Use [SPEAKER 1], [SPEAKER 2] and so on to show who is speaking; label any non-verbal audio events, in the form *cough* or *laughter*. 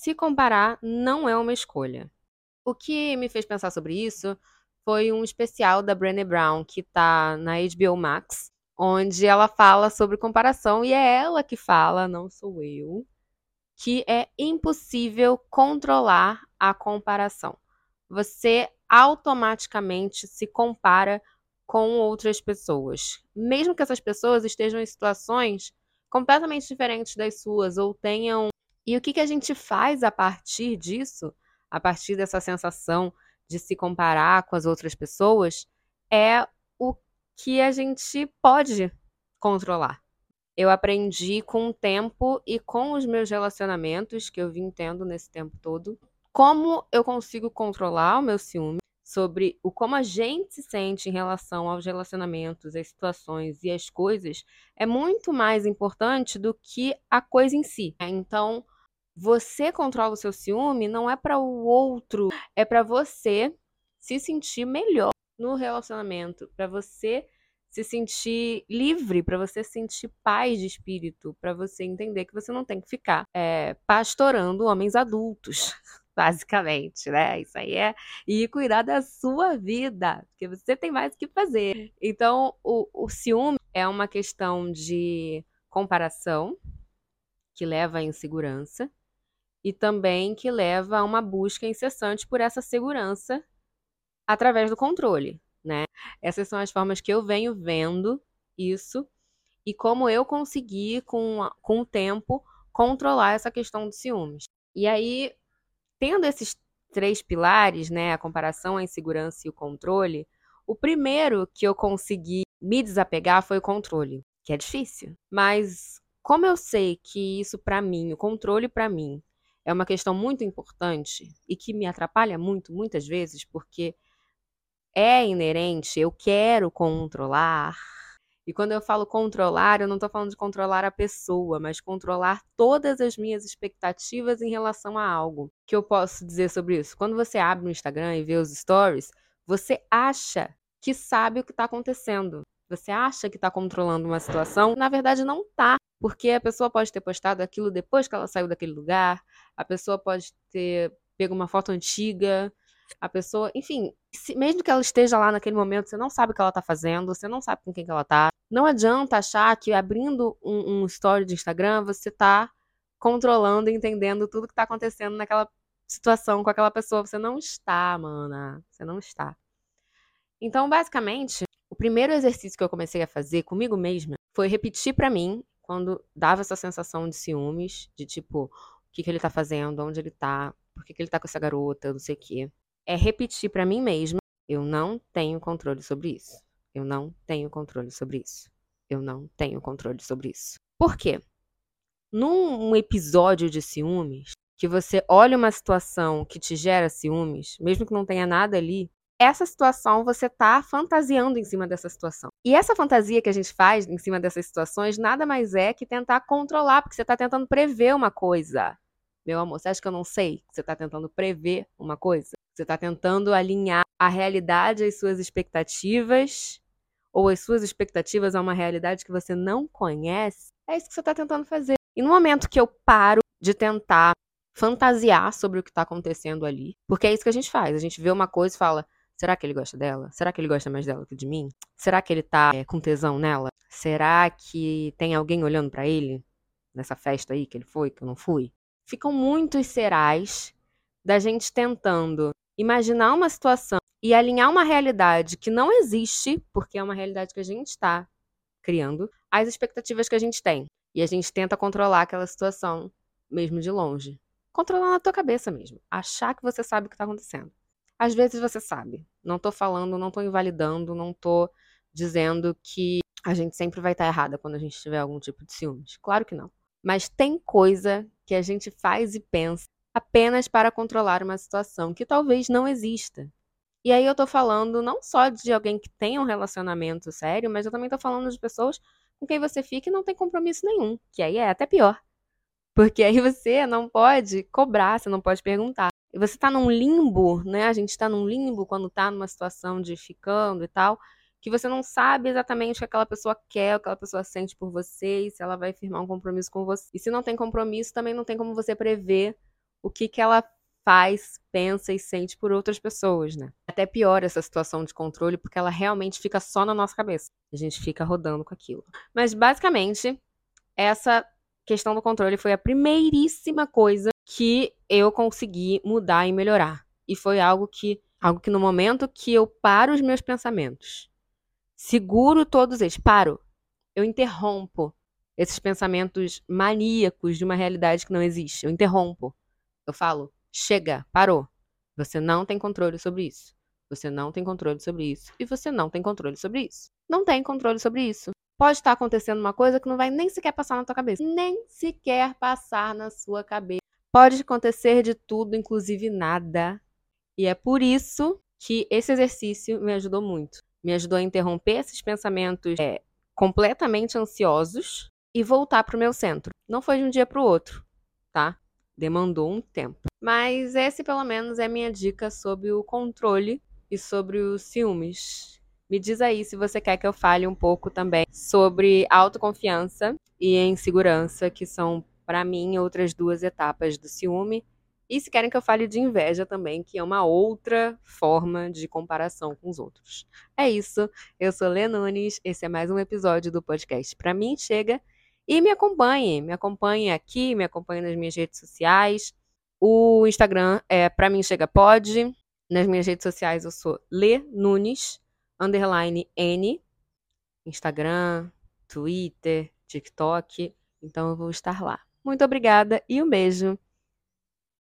[SPEAKER 1] se comparar não é uma escolha. O que me fez pensar sobre isso foi um especial da Brené Brown que tá na HBO Max, onde ela fala sobre comparação e é ela que fala, não sou eu, que é impossível controlar a comparação. Você automaticamente se compara com outras pessoas, mesmo que essas pessoas estejam em situações completamente diferentes das suas ou tenham. E o que, que a gente faz a partir disso, a partir dessa sensação de se comparar com as outras pessoas, é o que a gente pode controlar. Eu aprendi com o tempo e com os meus relacionamentos que eu vim tendo nesse tempo todo, como eu consigo controlar o meu ciúme, sobre o como a gente se sente em relação aos relacionamentos, às situações e às coisas, é muito mais importante do que a coisa em si. Então, você controla o seu ciúme não é para o outro, é para você se sentir melhor no relacionamento, para você se sentir livre, para você sentir paz de espírito, para você entender que você não tem que ficar é, pastorando homens adultos, *laughs* basicamente, né? Isso aí é e cuidar da sua vida, porque você tem mais o que fazer. Então, o, o ciúme é uma questão de comparação que leva à insegurança e também que leva a uma busca incessante por essa segurança através do controle né? Essas são as formas que eu venho vendo isso e como eu consegui, com, com o tempo, controlar essa questão dos ciúmes. E aí, tendo esses três pilares, né, a comparação, a insegurança e o controle, o primeiro que eu consegui me desapegar foi o controle, que é difícil. Mas como eu sei que isso para mim, o controle para mim, é uma questão muito importante e que me atrapalha muito, muitas vezes, porque é inerente, eu quero controlar. E quando eu falo controlar, eu não estou falando de controlar a pessoa, mas controlar todas as minhas expectativas em relação a algo. O que eu posso dizer sobre isso? Quando você abre o Instagram e vê os stories, você acha que sabe o que está acontecendo. Você acha que está controlando uma situação, na verdade não está. Porque a pessoa pode ter postado aquilo depois que ela saiu daquele lugar, a pessoa pode ter pego uma foto antiga, a pessoa, enfim, se, mesmo que ela esteja lá naquele momento, você não sabe o que ela tá fazendo, você não sabe com quem que ela tá. Não adianta achar que abrindo um, um story de Instagram, você tá controlando e entendendo tudo que tá acontecendo naquela situação com aquela pessoa. Você não está, mana. Você não está. Então, basicamente, primeiro exercício que eu comecei a fazer comigo mesma foi repetir para mim, quando dava essa sensação de ciúmes, de tipo, o que, que ele tá fazendo, onde ele tá, por que, que ele tá com essa garota, não sei o quê é repetir para mim mesma: eu não tenho controle sobre isso. Eu não tenho controle sobre isso. Eu não tenho controle sobre isso. Por quê? Num episódio de ciúmes, que você olha uma situação que te gera ciúmes, mesmo que não tenha nada ali, essa situação você tá fantasiando em cima dessa situação. E essa fantasia que a gente faz em cima dessas situações nada mais é que tentar controlar, porque você tá tentando prever uma coisa. Meu amor, você acha que eu não sei você tá tentando prever uma coisa? Você está tentando alinhar a realidade às suas expectativas, ou as suas expectativas a uma realidade que você não conhece. É isso que você está tentando fazer. E no momento que eu paro de tentar fantasiar sobre o que está acontecendo ali, porque é isso que a gente faz. A gente vê uma coisa e fala: será que ele gosta dela? Será que ele gosta mais dela que de mim? Será que ele tá é, com tesão nela? Será que tem alguém olhando para ele nessa festa aí que ele foi, que eu não fui? Ficam muitos serais da gente tentando imaginar uma situação e alinhar uma realidade que não existe, porque é uma realidade que a gente está criando, às expectativas que a gente tem. E a gente tenta controlar aquela situação, mesmo de longe. Controlar na tua cabeça mesmo. Achar que você sabe o que está acontecendo. Às vezes você sabe. Não tô falando, não tô invalidando, não tô dizendo que a gente sempre vai estar errada quando a gente tiver algum tipo de ciúmes. Claro que não. Mas tem coisa que a gente faz e pensa apenas para controlar uma situação que talvez não exista. E aí eu tô falando não só de alguém que tem um relacionamento sério, mas eu também tô falando de pessoas com quem você fica e não tem compromisso nenhum, que aí é até pior. Porque aí você não pode cobrar, você não pode perguntar. Você tá num limbo, né? A gente tá num limbo quando tá numa situação de ficando e tal, que você não sabe exatamente o que aquela pessoa quer, o que aquela pessoa sente por você, e se ela vai firmar um compromisso com você. E se não tem compromisso, também não tem como você prever o que, que ela faz, pensa e sente por outras pessoas, né? Até pior essa situação de controle, porque ela realmente fica só na nossa cabeça. A gente fica rodando com aquilo. Mas basicamente, essa questão do controle foi a primeiríssima coisa que eu consegui mudar e melhorar. E foi algo que, algo que no momento que eu paro os meus pensamentos, seguro todos eles, paro, eu interrompo esses pensamentos maníacos de uma realidade que não existe. Eu interrompo. Eu falo, chega, parou. Você não tem controle sobre isso. Você não tem controle sobre isso. E você não tem controle sobre isso. Não tem controle sobre isso. Pode estar acontecendo uma coisa que não vai nem sequer passar na tua cabeça. Nem sequer passar na sua cabeça. Pode acontecer de tudo, inclusive nada. E é por isso que esse exercício me ajudou muito. Me ajudou a interromper esses pensamentos é, completamente ansiosos e voltar para o meu centro. Não foi de um dia para o outro, tá? Demandou um tempo. Mas esse, pelo menos, é a minha dica sobre o controle e sobre os ciúmes. Me diz aí se você quer que eu fale um pouco também sobre autoconfiança e insegurança, que são, para mim, outras duas etapas do ciúme. E se querem que eu fale de inveja também, que é uma outra forma de comparação com os outros. É isso. Eu sou Lê Nunes. Esse é mais um episódio do podcast Pra mim chega. E me acompanhe, me acompanhe aqui, me acompanhe nas minhas redes sociais. O Instagram é Pra mim chega pode. Nas minhas redes sociais eu sou Lê Nunes, underline N. Instagram, Twitter, TikTok. Então eu vou estar lá. Muito obrigada e um beijo.